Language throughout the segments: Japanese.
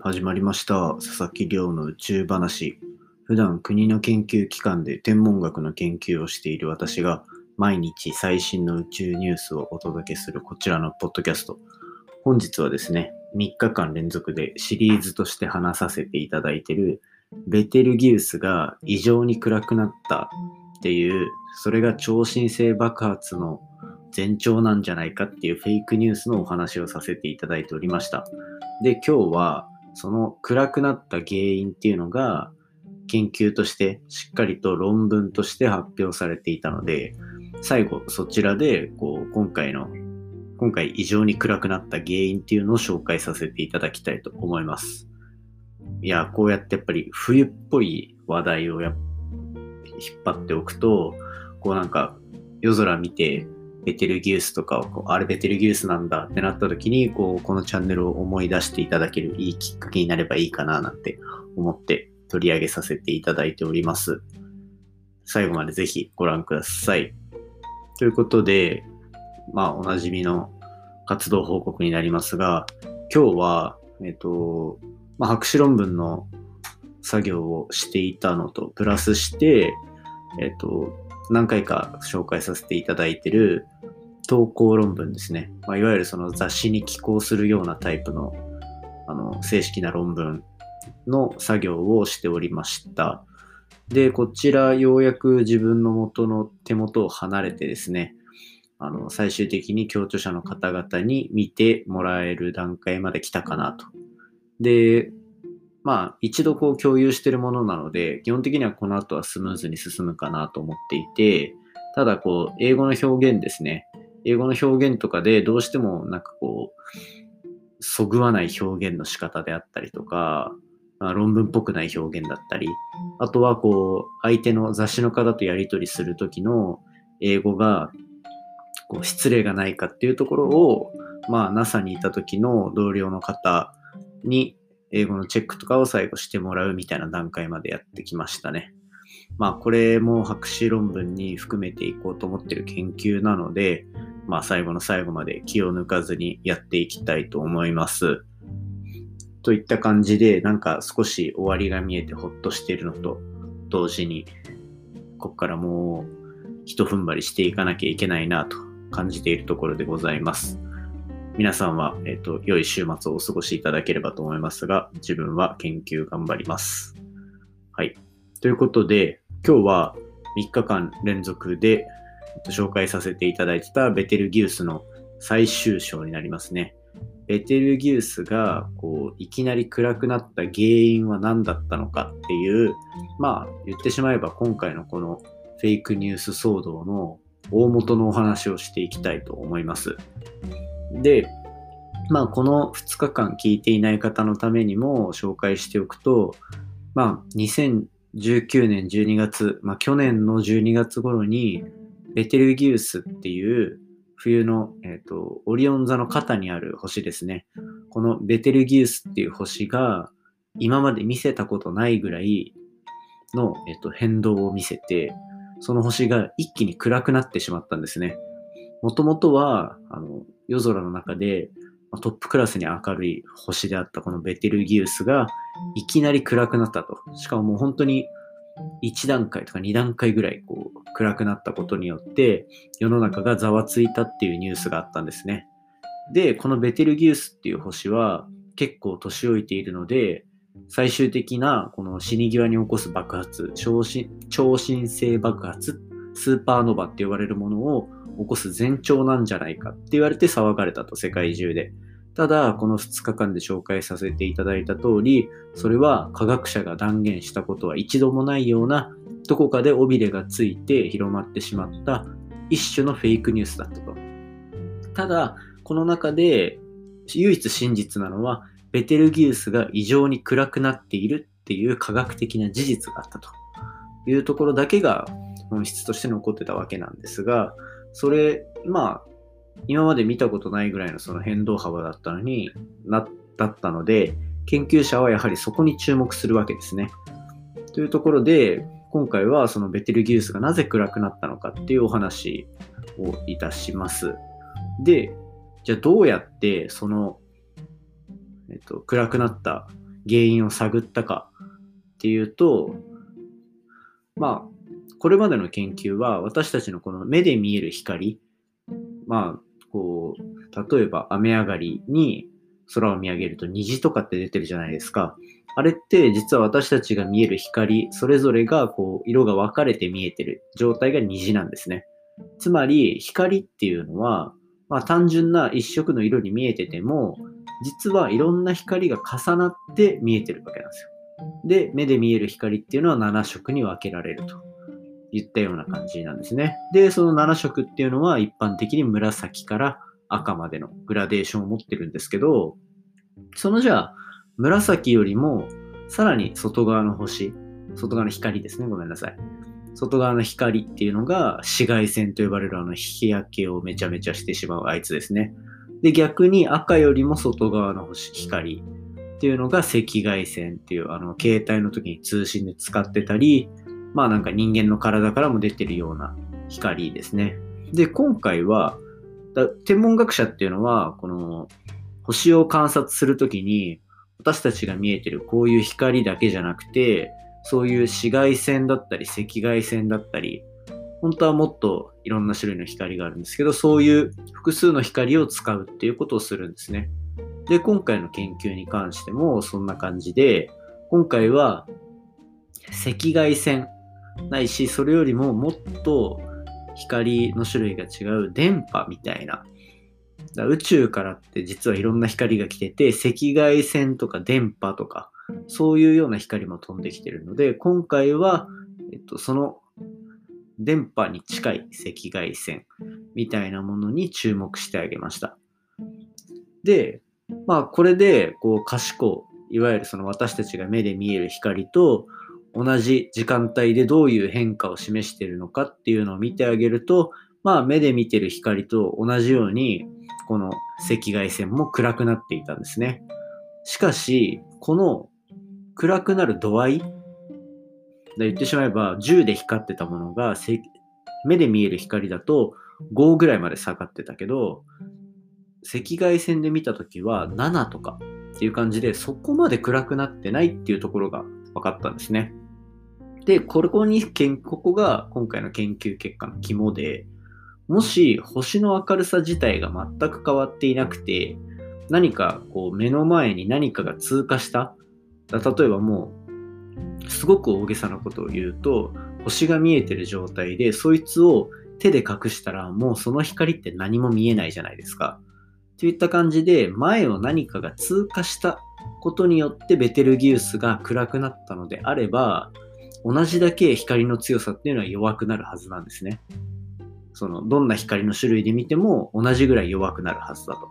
始まりました。佐々木亮の宇宙話。普段国の研究機関で天文学の研究をしている私が毎日最新の宇宙ニュースをお届けするこちらのポッドキャスト。本日はですね、3日間連続でシリーズとして話させていただいているベテルギウスが異常に暗くなったっていう、それが超新星爆発の前兆なんじゃないかっていうフェイクニュースのお話をさせていただいておりました。で、今日はその暗くなった原因っていうのが研究としてしっかりと論文として発表されていたので、最後そちらでこう今回の今回異常に暗くなった原因っていうのを紹介させていただきたいと思います。いや、こうやってやっぱり冬っぽい話題をや引っ張っておくと、こうなんか夜空見てベテルギウスとかをこうあれベテルギウスなんだってなった時にこうこのチャンネルを思い出していただけるいいきっかけになればいいかななんて思って取り上げさせていただいております。最後までぜひご覧ください。ということで、まあおなじみの活動報告になりますが、今日は、えっと、まあ、博士論文の作業をしていたのと、プラスして、えっと、何回か紹介させていただいてる投稿論文ですね。まあ、いわゆるその雑誌に寄稿するようなタイプのあの正式な論文の作業をしておりました。で、こちらようやく自分の元の手元を離れてですね、あの最終的に共著者の方々に見てもらえる段階まで来たかなと。で、まあ一度こう共有しているものなので、基本的にはこの後はスムーズに進むかなと思っていて、ただこう英語の表現ですね。英語の表現とかでどうしてもなんかこう、そぐわない表現の仕方であったりとか、まあ、論文っぽくない表現だったり、あとはこう相手の雑誌の方とやり取りするときの英語がこう失礼がないかっていうところを、まあ、NASA にいた時の同僚の方に英語のチェックとかを最後してもらうみたいな段階までやってきましたね。まあこれも博士論文に含めていこうと思ってる研究なので、まあ最後の最後まで気を抜かずにやっていきたいと思います。といった感じで、なんか少し終わりが見えてほっとしているのと同時に、ここからもう一踏ん張りしていかなきゃいけないなと感じているところでございます。皆さんは、えっ、と、良い週末をお過ごしいただければと思いますが、自分は研究頑張ります。はい。ということで、今日は3日間連続で、えっと紹介させていただいてたベテルギウスの最終章になりますね。ベテルギウスがこういきなり暗くなった原因は何だったのかっていう、まあ言ってしまえば今回のこのフェイクニュース騒動の大元のお話をしていきたいと思います。で、まあこの2日間聞いていない方のためにも紹介しておくと、まあ2019年12月、まあ去年の12月頃にベテルギウスっていう冬の、えー、とオリオン座の肩にある星ですね。このベテルギウスっていう星が今まで見せたことないぐらいの、えー、と変動を見せて、その星が一気に暗くなってしまったんですね。もともとはあの夜空の中でトップクラスに明るい星であったこのベテルギウスがいきなり暗くなったと。しかももう本当に1段階とか2段階ぐらいこう暗くなったことによって世の中がざわついたっていうニュースがあったんですね。で、このベテルギウスっていう星は結構年老いているので最終的なこの死に際に起こす爆発、超新超新星爆発、スーパーノバって呼ばれるものを起こす前兆なんじゃないかって言われて騒がれたと世界中で。ただ、この2日間で紹介させていただいた通り、それは科学者が断言したことは一度もないような、どこかで尾びれがついて広まってしまった一種のフェイクニュースだったと。ただ、この中で唯一真実なのは、ベテルギウスが異常に暗くなっているっていう科学的な事実があったというところだけが本質として残ってたわけなんですが、それ、まあ、今まで見たことないぐらいのその変動幅だったのになだったので、研究者はやはりそこに注目するわけですね。というところで、今回はそのベテルギウスがなぜ暗くなったのかっていうお話をいたします。で、じゃあどうやってその、えっと、暗くなった原因を探ったかっていうと、まあ、これまでの研究は私たちのこの目で見える光、まあ、こう、例えば雨上がりに空を見上げると虹とかって出てるじゃないですか。あれって実は私たちが見える光、それぞれがこう色が分かれて見えてる状態が虹なんですね。つまり光っていうのは、まあ、単純な一色の色に見えてても、実はいろんな光が重なって見えてるわけなんですよ。で、目で見える光っていうのは7色に分けられるといったような感じなんですね。で、その7色っていうのは一般的に紫から赤までのグラデーションを持ってるんですけど、そのじゃあ、紫よりもさらに外側の星、外側の光ですね、ごめんなさい。外側の光っていうのが紫外線と呼ばれるあの日焼けをめちゃめちゃしてしまうあいつですね。で、逆に赤よりも外側の星、光っていうのが赤外線っていうあの携帯の時に通信で使ってたり、まあなんか人間の体からも出てるような光ですね。で、今回は、天文学者っていうのは、この星を観察するときに、私たちが見えてるこういう光だけじゃなくて、そういう紫外線だったり赤外線だったり、本当はもっといろんな種類の光があるんですけど、そういう複数の光を使うっていうことをするんですね。で、今回の研究に関してもそんな感じで、今回は赤外線ないし、それよりももっと光の種類が違う電波みたいな。宇宙からって実はいろんな光が来てて、赤外線とか電波とか、そういうような光も飛んできてるので、今回は、えっと、その電波に近い赤外線みたいなものに注目してあげました。で、まあこれでこう可視光、いわゆるその私たちが目で見える光と同じ時間帯でどういう変化を示しているのかっていうのを見てあげると、まあ目で見てる光と同じようにこの赤外線も暗くなっていたんですね。しかし、この暗くなる度合い言ってしまえば10で光ってたものが目で見える光だと5ぐらいまで下がってたけど赤外線で見た時は7とかっていう感じでそこまで暗くなってないっていうところが分かったんですね。で、ここに、ここが今回の研究結果の肝で、もし星の明るさ自体が全く変わっていなくて、何かこう目の前に何かが通過した例えばもう、すごく大げさなことを言うと、星が見えてる状態で、そいつを手で隠したら、もうその光って何も見えないじゃないですか。といった感じで、前を何かが通過したことによってベテルギウスが暗くなったのであれば、同じだけ光の強さっていうのは弱くなるはずなんですね。その、どんな光の種類で見ても同じぐらい弱くなるはずだと。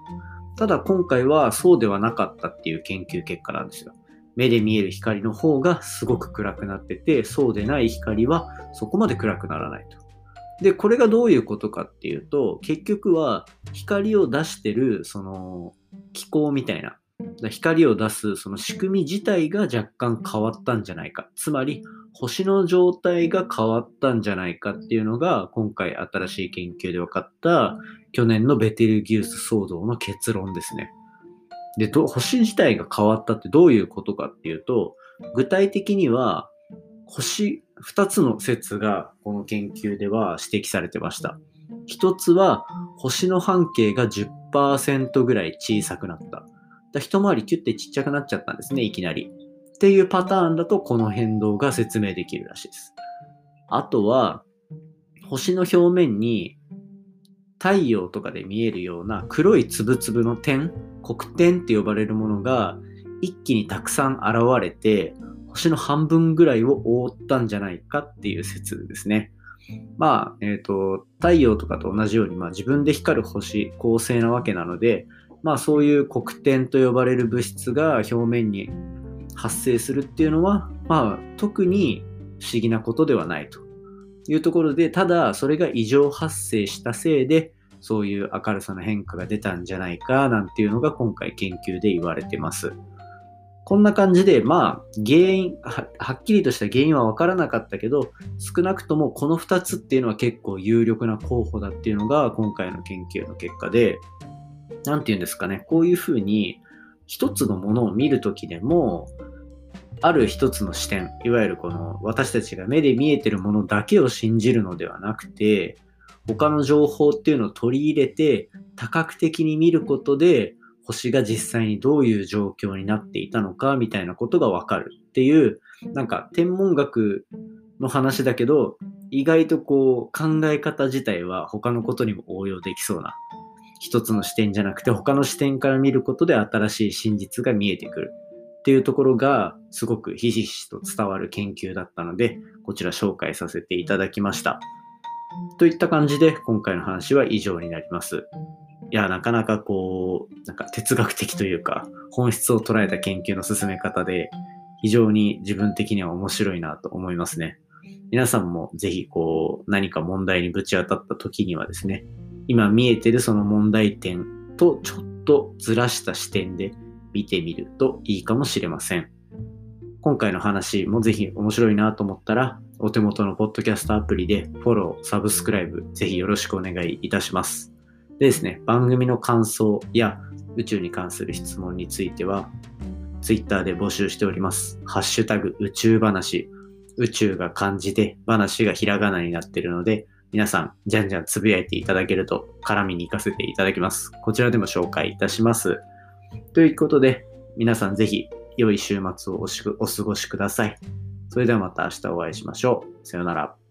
ただ今回はそうではなかったっていう研究結果なんですよ。目で見える光の方がすごく暗くなってて、そうでない光はそこまで暗くならないと。で、これがどういうことかっていうと、結局は光を出してる、その、気候みたいな、光を出すその仕組み自体が若干変わったんじゃないか。つまり、星の状態が変わったんじゃないかっていうのが、今回新しい研究で分かった去年のベテルギウス騒動の結論ですね。で、星自体が変わったってどういうことかっていうと、具体的には、星2つの説がこの研究では指摘されてました。1つは星の半径が10%ぐらい小さくなった。だ一回りキュッてちっちゃくなっちゃったんですね、いきなり。っていうパターンだとこの変動が説明できるらしいです。あとは、星の表面に太陽とかで見えるような黒いつぶつぶの点、黒点って呼ばれるものが一気にたくさん現れて、星の半分ぐらいを覆ったんじゃないかっていう説ですね。まあ、えっ、ー、と、太陽とかと同じように、まあ、自分で光る星、恒星なわけなので、まあ、そういう黒点と呼ばれる物質が表面に発生するっていうのは、まあ、特に不思議なことではないというところで、ただ、それが異常発生したせいで、そういう明るさの変化が出たんじゃないかなんていうのが今回研究で言われてます。こんな感じで、まあ、原因は、はっきりとした原因は分からなかったけど、少なくともこの2つっていうのは結構有力な候補だっていうのが今回の研究の結果で、なんて言うんですかね、こういうふうに、一つのものを見るときでも、ある一つの視点、いわゆるこの私たちが目で見えてるものだけを信じるのではなくて、他の情報っていうのを取り入れて多角的に見ることで星が実際にどういう状況になっていたのかみたいなことがわかる。っていうなんか天文学の話だけど意外とこう考え方自体は他のことにも応用できそうな一つの視点じゃなくて他の視点から見ることで新しい真実が見えてくるっていうところがすごくひしひしと伝わる研究だったのでこちら紹介させていただきました。といった感じで今回の話は以上になります。いや、なかなかこう、なんか哲学的というか、本質を捉えた研究の進め方で、非常に自分的には面白いなと思いますね。皆さんもぜひこう、何か問題にぶち当たった時にはですね、今見えてるその問題点とちょっとずらした視点で見てみるといいかもしれません。今回の話もぜひ面白いなと思ったら、お手元のポッドキャストアプリでフォロー、サブスクライブ、ぜひよろしくお願いいたします。でですね、番組の感想や宇宙に関する質問については、Twitter で募集しております。ハッシュタグ宇宙話。宇宙が漢字で、話がひらがなになっているので、皆さん、じゃんじゃんつぶやいていただけると、絡みに行かせていただきます。こちらでも紹介いたします。ということで、皆さんぜひ、良い週末をお過ごしください。それではまた明日お会いしましょう。さようなら。